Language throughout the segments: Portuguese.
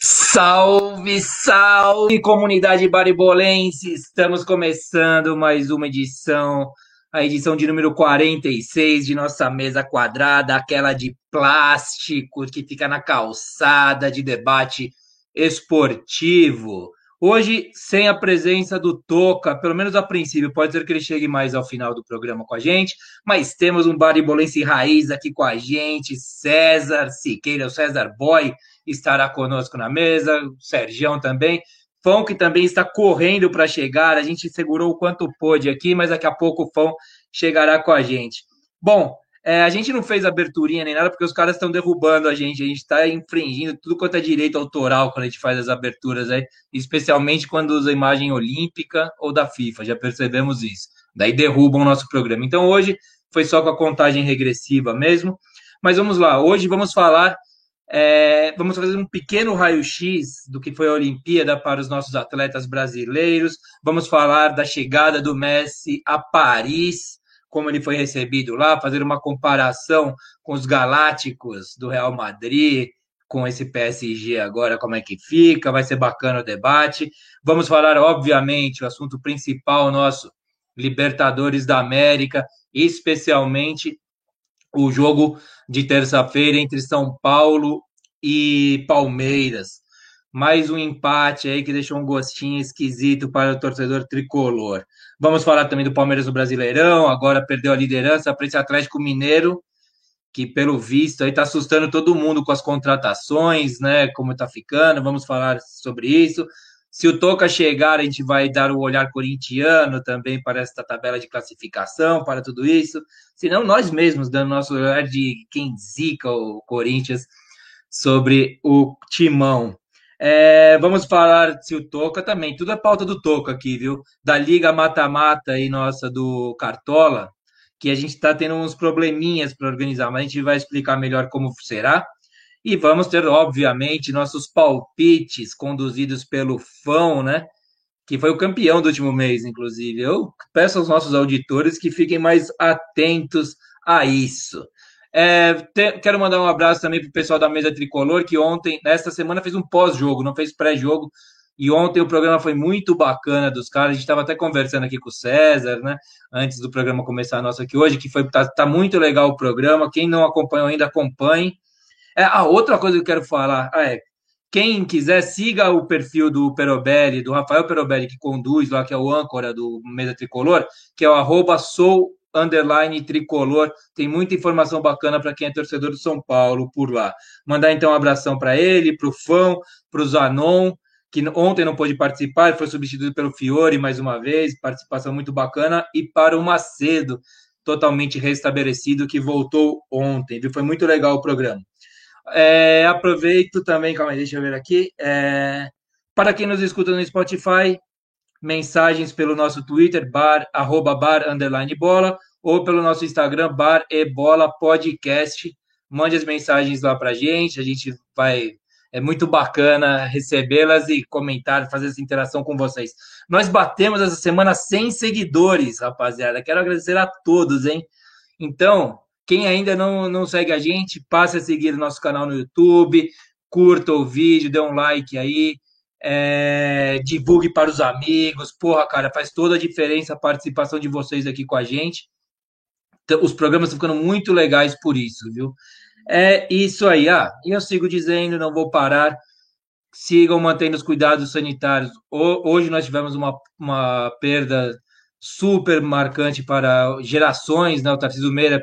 Salve, salve comunidade baribolense! Estamos começando mais uma edição, a edição de número 46 de nossa mesa quadrada, aquela de plástico que fica na calçada de debate esportivo. Hoje, sem a presença do Toca, pelo menos a princípio, pode ser que ele chegue mais ao final do programa com a gente, mas temos um baribolense raiz aqui com a gente, César Siqueira, o César Boy, estará conosco na mesa, o Sergião também. Fão que também está correndo para chegar, a gente segurou o quanto pôde aqui, mas daqui a pouco o Fão chegará com a gente. Bom, é, a gente não fez aberturinha nem nada, porque os caras estão derrubando a gente, a gente está infringindo tudo quanto é direito autoral quando a gente faz as aberturas aí, especialmente quando usa imagem olímpica ou da FIFA, já percebemos isso. Daí derrubam o nosso programa. Então hoje foi só com a contagem regressiva mesmo. Mas vamos lá, hoje vamos falar é, vamos fazer um pequeno raio-x do que foi a Olimpíada para os nossos atletas brasileiros. Vamos falar da chegada do Messi a Paris, como ele foi recebido lá, fazer uma comparação com os galácticos do Real Madrid, com esse PSG agora, como é que fica, vai ser bacana o debate. Vamos falar, obviamente, o assunto principal nosso, Libertadores da América, especialmente o jogo de terça-feira entre São Paulo e Palmeiras. Mais um empate aí que deixou um gostinho esquisito para o torcedor tricolor. Vamos falar também do Palmeiras no Brasileirão, agora perdeu a liderança para esse Atlético Mineiro, que pelo visto aí está assustando todo mundo com as contratações, né? Como está ficando, vamos falar sobre isso. Se o Toca chegar, a gente vai dar o olhar corintiano também para esta tabela de classificação, para tudo isso. Se não, nós mesmos, dando nosso olhar de quem zica o Corinthians sobre o timão. É, vamos falar se o Toca também, tudo é pauta do Toca aqui, viu? Da Liga Mata-Mata aí, nossa, do Cartola, que a gente está tendo uns probleminhas para organizar, mas a gente vai explicar melhor como será. E vamos ter, obviamente, nossos palpites conduzidos pelo Fão, né? Que foi o campeão do último mês, inclusive. Eu peço aos nossos auditores que fiquem mais atentos a isso. É, te, quero mandar um abraço também para o pessoal da mesa tricolor, que ontem, nesta semana, fez um pós-jogo, não fez pré-jogo. E ontem o programa foi muito bacana dos caras. A gente estava até conversando aqui com o César, né? Antes do programa começar nosso aqui hoje, que foi tá, tá muito legal o programa. Quem não acompanhou ainda, acompanhe. É, a outra coisa que eu quero falar ah, é quem quiser, siga o perfil do Perobelli, do Rafael Perobelli, que conduz lá, que é o âncora do Mesa Tricolor, que é o arroba sou underline tricolor. Tem muita informação bacana para quem é torcedor do São Paulo por lá. Mandar então um abração para ele, para o Fão, para o Zanon, que ontem não pôde participar, foi substituído pelo Fiore mais uma vez, participação muito bacana, e para o Macedo, totalmente restabelecido, que voltou ontem. Viu? Foi muito legal o programa. É, aproveito também, calma aí, deixa eu ver aqui. É, para quem nos escuta no Spotify, mensagens pelo nosso Twitter, bar, arroba bar, underline bola, ou pelo nosso Instagram, bar e bola podcast. Mande as mensagens lá para gente, a gente vai. É muito bacana recebê-las e comentar, fazer essa interação com vocês. Nós batemos essa semana 100 seguidores, rapaziada. Quero agradecer a todos, hein? Então, quem ainda não, não segue a gente, passe a seguir o nosso canal no YouTube, curta o vídeo, dê um like aí, é, divulgue para os amigos. Porra, cara, faz toda a diferença a participação de vocês aqui com a gente. Os programas estão ficando muito legais por isso, viu? É isso aí. Ah, e eu sigo dizendo, não vou parar. Sigam mantendo os cuidados sanitários. Hoje nós tivemos uma, uma perda super marcante para gerações, né? O Tarcísio Meira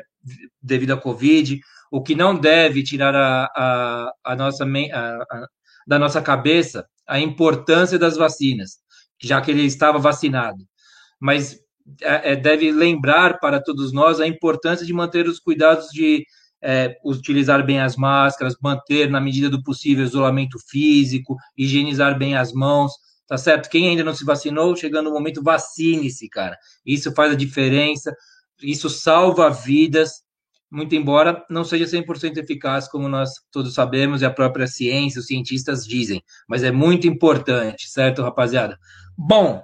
devido à Covid, o que não deve tirar a, a, a nossa, a, da nossa cabeça a importância das vacinas, já que ele estava vacinado. Mas é, é, deve lembrar para todos nós a importância de manter os cuidados de é, utilizar bem as máscaras, manter, na medida do possível, isolamento físico, higienizar bem as mãos, tá certo? Quem ainda não se vacinou, chegando o momento, vacine-se, cara. Isso faz a diferença isso salva vidas, muito embora não seja 100% eficaz, como nós todos sabemos e a própria ciência, os cientistas dizem, mas é muito importante, certo, rapaziada? Bom,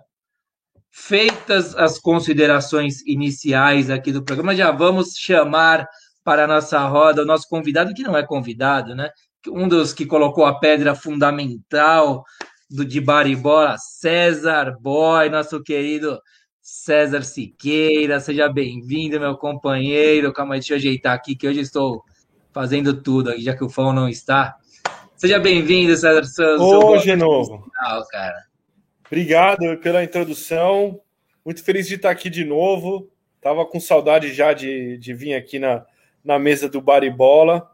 feitas as considerações iniciais aqui do programa, já vamos chamar para a nossa roda o nosso convidado, que não é convidado, né? um dos que colocou a pedra fundamental do de Baribola, César Boy, nosso querido César Siqueira. Seja bem-vindo, meu companheiro. Calma aí, deixa eu ajeitar aqui, que hoje estou fazendo tudo aqui, já que o Fão não está. Seja bem-vindo, César Santos. Hoje de novo. cara. Obrigado pela introdução. Muito feliz de estar aqui de novo. Tava com saudade já de, de vir aqui na, na mesa do Baribola.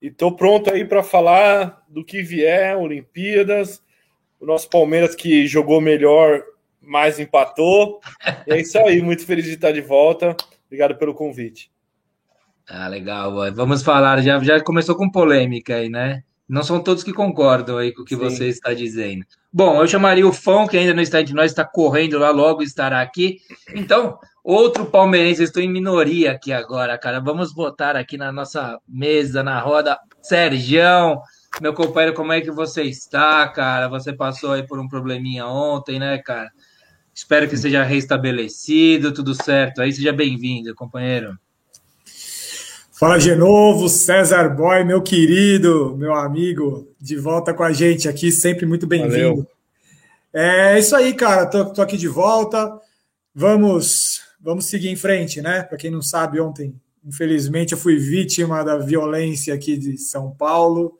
E estou pronto aí para falar do que vier, Olimpíadas. O nosso Palmeiras que jogou melhor, mas empatou. E é isso aí, muito feliz de estar de volta. Obrigado pelo convite. Ah, legal. Vamos falar, já, já começou com polêmica aí, né? Não são todos que concordam aí com o que Sim. você está dizendo. Bom, eu chamaria o Fão, que ainda não está entre nós, está correndo lá, logo estará aqui. Então, outro palmeirense, eu estou em minoria aqui agora, cara. Vamos botar aqui na nossa mesa, na roda, Sergião, meu companheiro, como é que você está, cara? Você passou aí por um probleminha ontem, né, cara? Espero que seja restabelecido, tudo certo. Aí seja bem-vindo, companheiro. Fala de novo, César Boy, meu querido, meu amigo, de volta com a gente aqui, sempre muito bem-vindo. É isso aí, cara, tô, tô, aqui de volta. Vamos, vamos seguir em frente, né? Para quem não sabe, ontem, infelizmente, eu fui vítima da violência aqui de São Paulo,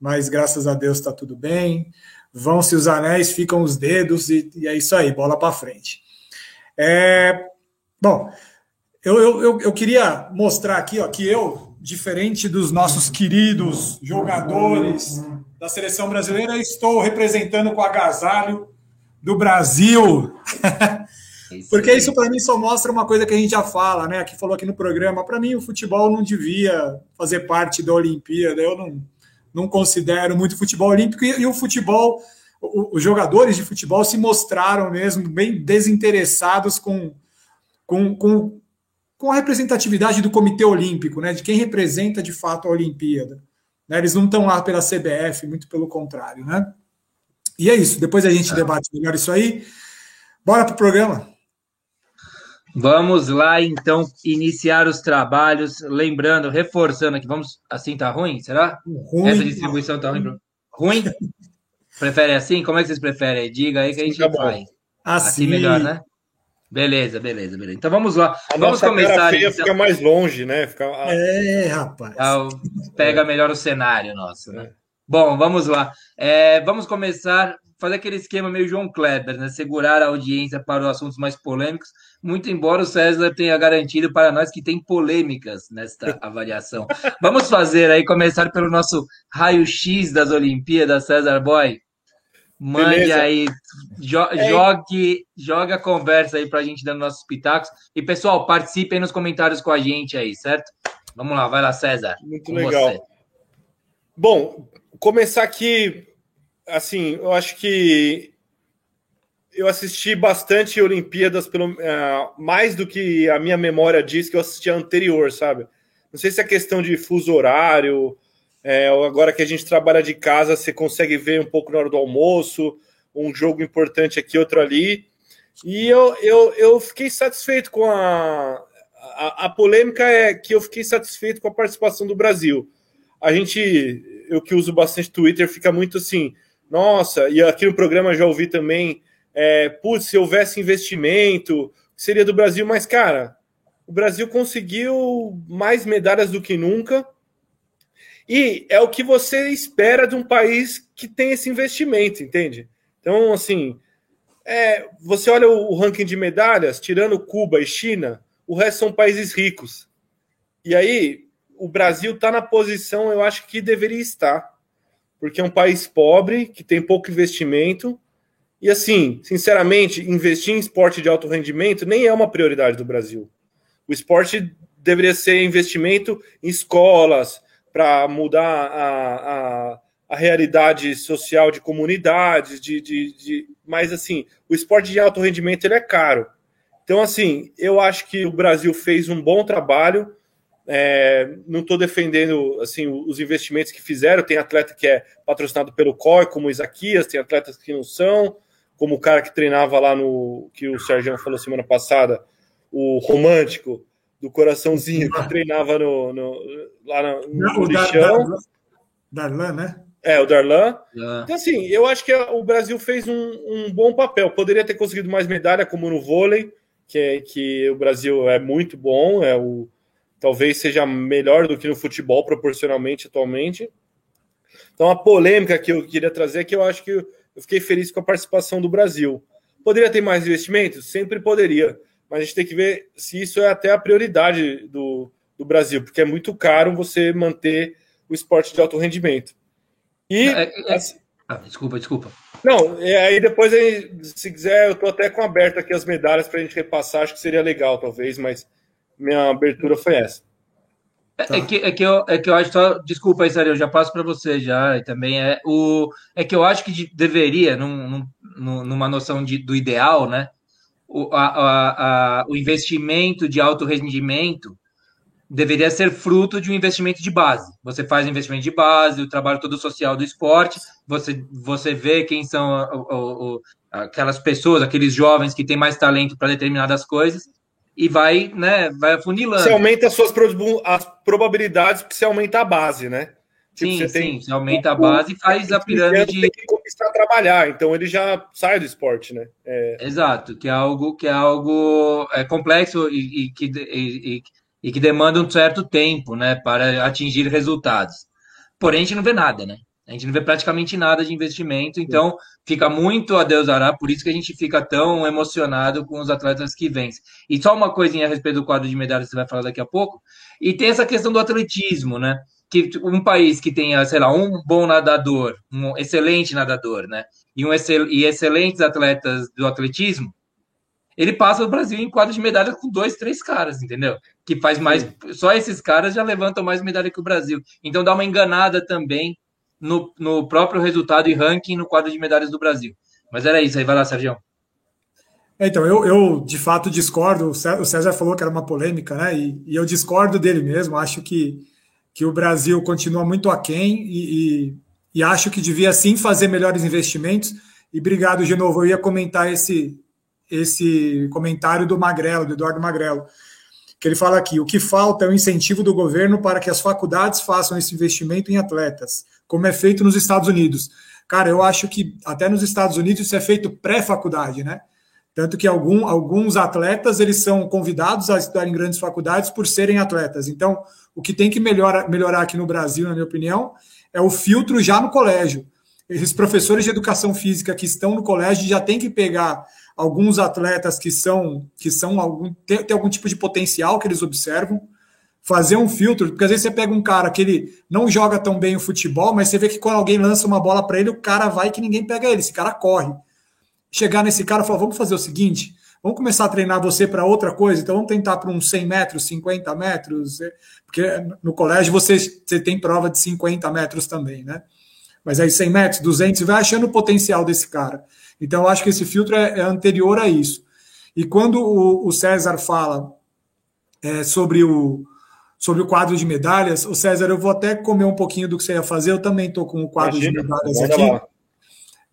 mas graças a Deus está tudo bem. Vão-se os anéis, ficam os dedos e, e é isso aí, bola para frente. É, bom, eu, eu, eu, queria mostrar aqui ó, que eu, diferente dos nossos queridos jogadores da seleção brasileira, estou representando com agasalho do Brasil. Porque isso para mim só mostra uma coisa que a gente já fala, né? Que falou aqui no programa. Para mim, o futebol não devia fazer parte da Olimpíada. Eu não, não considero muito futebol olímpico. E, e o futebol, o, os jogadores de futebol se mostraram mesmo bem desinteressados com, com, com com a representatividade do Comitê Olímpico, né, de quem representa de fato a Olimpíada. Né, eles não estão lá pela CBF, muito pelo contrário. Né? E é isso, depois a gente é. debate melhor isso aí. Bora para o programa. Vamos lá, então, iniciar os trabalhos. Lembrando, reforçando aqui, vamos. Assim tá ruim? Será? Ruim. Essa distribuição tá ruim? Ruim? Prefere assim? Como é que vocês preferem? Diga aí que a gente tá vai. Assim. assim melhor, né? Beleza, beleza, beleza. Então vamos lá. A vamos começar. Cara feia então. fica mais longe, né? Fica... É, rapaz. Então, pega melhor o cenário nosso, né? É. Bom, vamos lá. É, vamos começar fazer aquele esquema meio João Kleber, né? Segurar a audiência para os assuntos mais polêmicos, muito embora o César tenha garantido para nós que tem polêmicas nesta avaliação. vamos fazer aí, começar pelo nosso raio-x das Olimpíadas, César Boy. Mande Beleza. aí, jo é. jogue, joga a conversa aí pra gente dando nossos pitacos. E pessoal, participem nos comentários com a gente aí, certo? Vamos lá, vai lá, César. Muito legal. Você. Bom, começar aqui, assim, eu acho que eu assisti bastante Olimpíadas, pelo, uh, mais do que a minha memória diz que eu assisti a anterior, sabe? Não sei se é questão de fuso horário, é, agora que a gente trabalha de casa, você consegue ver um pouco na hora do almoço, um jogo importante aqui, outro ali. E eu, eu, eu fiquei satisfeito com a, a, a. polêmica é que eu fiquei satisfeito com a participação do Brasil. A gente, eu que uso bastante Twitter, fica muito assim, nossa, e aqui no programa já ouvi também, é, putz, se houvesse investimento, seria do Brasil, mas cara, o Brasil conseguiu mais medalhas do que nunca e é o que você espera de um país que tem esse investimento, entende? Então, assim, é, você olha o, ranking de medalhas, tirando Cuba e China, o resto são países ricos. E aí, o Brasil está na posição, eu acho que deveria estar, porque é um país pobre, que tem pouco investimento. E assim, sinceramente, investir em esporte de alto rendimento nem é uma prioridade do Brasil. O esporte deveria ser investimento em escolas, para mudar a, a, a, realidade social de comunidades, de, de, de, mas assim, o esporte de alto rendimento ele é caro. Então, assim, eu acho que o Brasil fez um bom trabalho. É, não estou defendendo assim os investimentos que fizeram. Tem atleta que é patrocinado pelo COI, como o Isaquias, tem atletas que não são, como o cara que treinava lá no que o Sérgio falou semana passada, o romântico do coraçãozinho que treinava no, no lá no, no, no lixão. Darlan, né? É, o Darlan. É. Então, assim, eu acho que o Brasil fez um, um, bom papel. Poderia ter conseguido mais medalha, como no vôlei, que, é, que o Brasil é muito bom, é o talvez seja melhor do que no futebol proporcionalmente atualmente. Então, a polêmica que eu queria trazer é que eu acho que eu fiquei feliz com a participação do Brasil. Poderia ter mais investimentos? Sempre poderia, mas a gente tem que ver se isso é até a prioridade do, do Brasil, porque é muito caro você manter o esporte de alto rendimento. E. É, é, assim, ah, desculpa, desculpa. Não, aí depois, se quiser, eu estou até com aberto aqui as medalhas para a gente repassar, acho que seria legal, talvez, mas minha abertura foi essa. É, tá. é, que, é, que eu, é que eu acho só. Desculpa aí, Sérgio, eu já passo para você já. E também é o. É que eu acho que deveria, num, num, numa noção de, do ideal, né? O, a, a, a, o investimento de alto rendimento deveria ser fruto de um investimento de base. Você faz investimento de base, o trabalho todo social do esporte, você, você vê quem são o, o, aquelas pessoas, aqueles jovens que têm mais talento para determinadas coisas, e vai, né, vai afunilando. Você aumenta as suas as probabilidades porque você aumenta a base, né? Tipo, sim, você sim, tem, você aumenta a base e faz a pirâmide. Tem que começar a trabalhar, então ele já sai do esporte, né? É... Exato, que é algo que é algo é complexo e, e que, e, e, que demanda um certo tempo, né, para atingir resultados. Porém, a gente não vê nada, né? A gente não vê praticamente nada de investimento, então fica muito a Deus dará, por isso que a gente fica tão emocionado com os atletas que vencem. E só uma coisinha a respeito do quadro de medalhas que você vai falar daqui a pouco, e tem essa questão do atletismo, né? Que um país que tenha, sei lá, um bom nadador, um excelente nadador, né? E, um excel, e excelentes atletas do atletismo, ele passa o Brasil em quadro de medalha com dois, três caras, entendeu? Que faz mais. Só esses caras já levantam mais medalha que o Brasil. Então dá uma enganada também no, no próprio resultado e ranking no quadro de medalhas do Brasil. Mas era isso aí, vai lá, Sérgio. É, então, eu, eu de fato discordo. O César falou que era uma polêmica, né? E, e eu discordo dele mesmo. Acho que, que o Brasil continua muito aquém e, e, e acho que devia sim fazer melhores investimentos. E obrigado de novo. Eu ia comentar esse, esse comentário do Magrelo, do Eduardo Magrelo, que ele fala aqui: o que falta é o incentivo do governo para que as faculdades façam esse investimento em atletas como é feito nos Estados Unidos. Cara, eu acho que até nos Estados Unidos isso é feito pré-faculdade, né? Tanto que algum, alguns atletas eles são convidados a estudar em grandes faculdades por serem atletas. Então, o que tem que melhorar, melhorar aqui no Brasil, na minha opinião, é o filtro já no colégio. Esses professores de educação física que estão no colégio já têm que pegar alguns atletas que são que são algum tem, tem algum tipo de potencial que eles observam, fazer um filtro, porque às vezes você pega um cara que ele não joga tão bem o futebol, mas você vê que quando alguém lança uma bola para ele, o cara vai que ninguém pega ele, esse cara corre. Chegar nesse cara e falar: vamos fazer o seguinte, vamos começar a treinar você para outra coisa, então vamos tentar para uns 100 metros, 50 metros, é, porque no colégio você, você tem prova de 50 metros também, né? Mas aí 100 metros, 200, você vai achando o potencial desse cara. Então eu acho que esse filtro é, é anterior a isso. E quando o, o César fala é, sobre o, sobre o quadro de medalhas. O César, eu vou até comer um pouquinho do que você ia fazer. Eu também estou com o quadro Imagina, de medalhas aqui.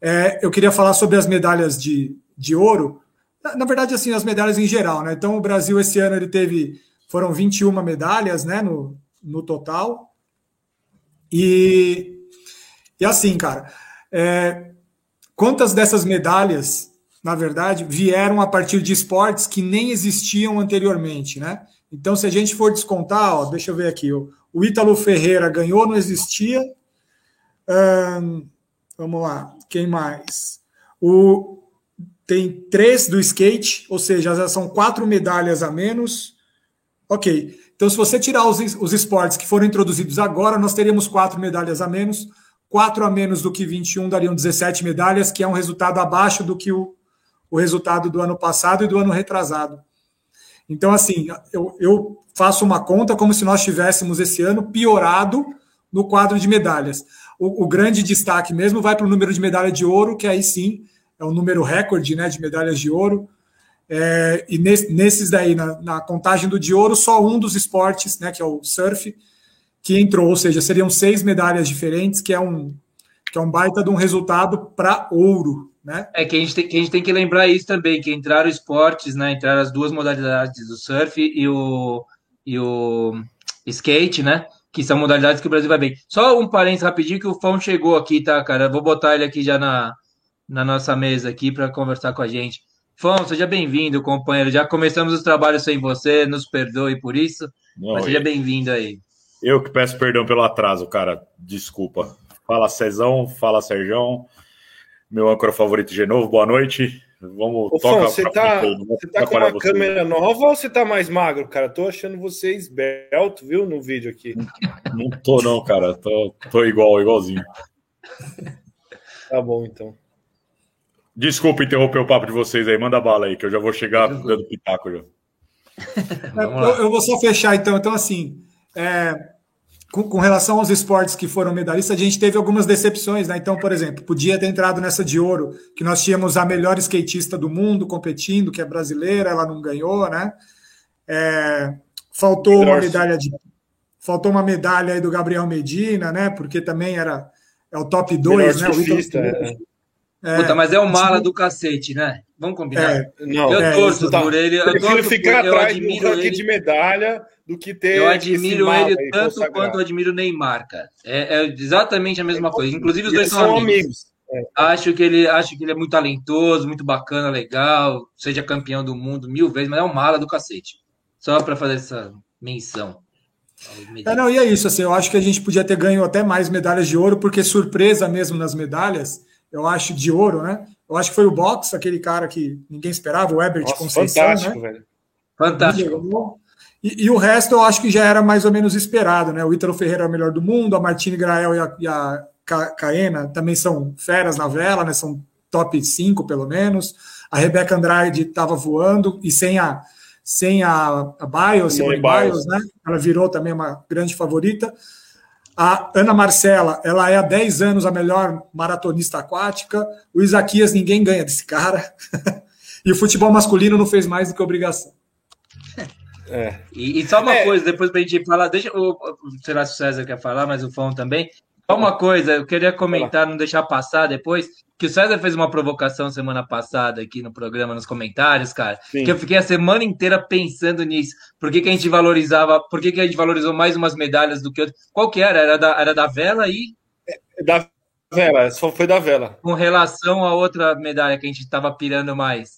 É, eu queria falar sobre as medalhas de, de ouro. Na, na, verdade, assim, as medalhas em geral, né? Então, o Brasil esse ano ele teve foram 21 medalhas, né, no, no total. E, e assim, cara, é, quantas dessas medalhas, na verdade, vieram a partir de esportes que nem existiam anteriormente, né? Então, se a gente for descontar, ó, deixa eu ver aqui, o, Ítalo Ferreira ganhou, não existia. Hum, vamos lá, quem mais? O, tem três do skate, ou seja, já são quatro medalhas a menos. Ok. Então, se você tirar os, os esportes que foram introduzidos agora, nós teríamos quatro medalhas a menos. Quatro a menos do que 21 dariam 17 medalhas, que é um resultado abaixo do que o, o resultado do ano passado e do ano retrasado. Então, assim, eu, eu faço uma conta como se nós tivéssemos esse ano piorado no quadro de medalhas. O, o grande destaque mesmo vai para o número de medalha de ouro, que aí sim é um número recorde né, de medalhas de ouro. É, e nesses daí, na, na, contagem do de ouro, só um dos esportes, né, que é o surf, que entrou, ou seja, seriam seis medalhas diferentes, que é um, que é um baita de um resultado para ouro, né? É que a, gente tem, que a gente tem que lembrar isso também, que entraram esportes, né? Entraram as duas modalidades, o surf e o, e o skate, né? que são modalidades que o Brasil vai bem. Só um parênteses rapidinho que o Fão chegou aqui, tá, cara? Vou botar ele aqui já na, na nossa mesa aqui para conversar com a gente. Fão, seja bem-vindo, companheiro. Já começamos os trabalhos sem você, nos perdoe por isso, Não, mas seja bem-vindo aí. Eu que peço perdão pelo atraso, cara. Desculpa. Fala Cezão, fala Serjão, meu âncora favorito de novo, boa noite. Vamos Ô, tocar. Você tá, você tá com uma você. câmera nova ou você tá mais magro, cara? Tô achando você esbelto, viu, no vídeo aqui. Não tô, não, cara. Tô, tô igual, igualzinho. Tá bom, então. Desculpa interromper o papo de vocês aí. Manda bala aí, que eu já vou chegar dando pitaco já. eu, eu, vou só fechar, então. Então, assim, é, com, com, relação aos esportes que foram medalhistas, a gente teve algumas decepções, né? Então, por exemplo, podia ter entrado nessa de ouro, que nós tínhamos a melhor skatista do mundo competindo, que é brasileira, ela não ganhou, né? É, faltou uma medalha de. Faltou uma medalha aí do Gabriel Medina, né? Porque também era é o top 2, né? O Vitor, é. É, Puta, mas é o mala do cacete, né? Vamos combinar. É, não, eu torço tá, por ele. Eu prefiro ficar por, atrás do ranking de medalha do que ter. Eu admiro ele tanto quanto eu admiro o Neymar, cara. É, é exatamente a mesma coisa. Inclusive, os dois são, são, amigos. amigos. É. Acho, que ele, acho que ele é muito talentoso, muito bacana, legal, seja campeão do mundo mil vezes, mas é um mala do cacete. Só para fazer essa menção. É, não, e é isso, assim, eu acho que a gente podia ter ganho até mais medalhas de ouro, porque surpresa mesmo nas medalhas, eu acho, de ouro, né? Eu acho que foi o Box, aquele cara que ninguém esperava, o Ebert Nossa, Conceição, fantástico, né? Velho. Fantástico. E, e, o resto eu acho que já era mais ou menos esperado, né? O Ítalo Ferreira é o melhor do mundo, a Martine Grael e a, e a Caena também são feras na vela, né? São top 5 pelo menos. A Rebeca Andrade estava voando e sem a sem a, a Bios, Simone Bios, né? Ela virou também uma grande favorita. A Ana Marcela, ela é há 10 anos a melhor maratonista aquática. O Isaquias, ninguém ganha desse cara. e o futebol masculino não fez mais do que obrigação. É. E, e, só uma é. coisa, depois pra gente falar, deixa o. Sei lá se o César quer falar, mas o Fão também. Só uma coisa, eu queria comentar, não deixar passar depois, que o César fez uma provocação semana passada aqui no programa, nos comentários, cara, Sim. que eu fiquei a semana inteira pensando nisso. Por que, que a gente valorizava, por que, que a gente valorizou mais umas medalhas do que outras? Qual que era? Era da, era da vela aí? É, da vela, só foi da vela. Com relação a outra medalha que a gente estava pirando mais.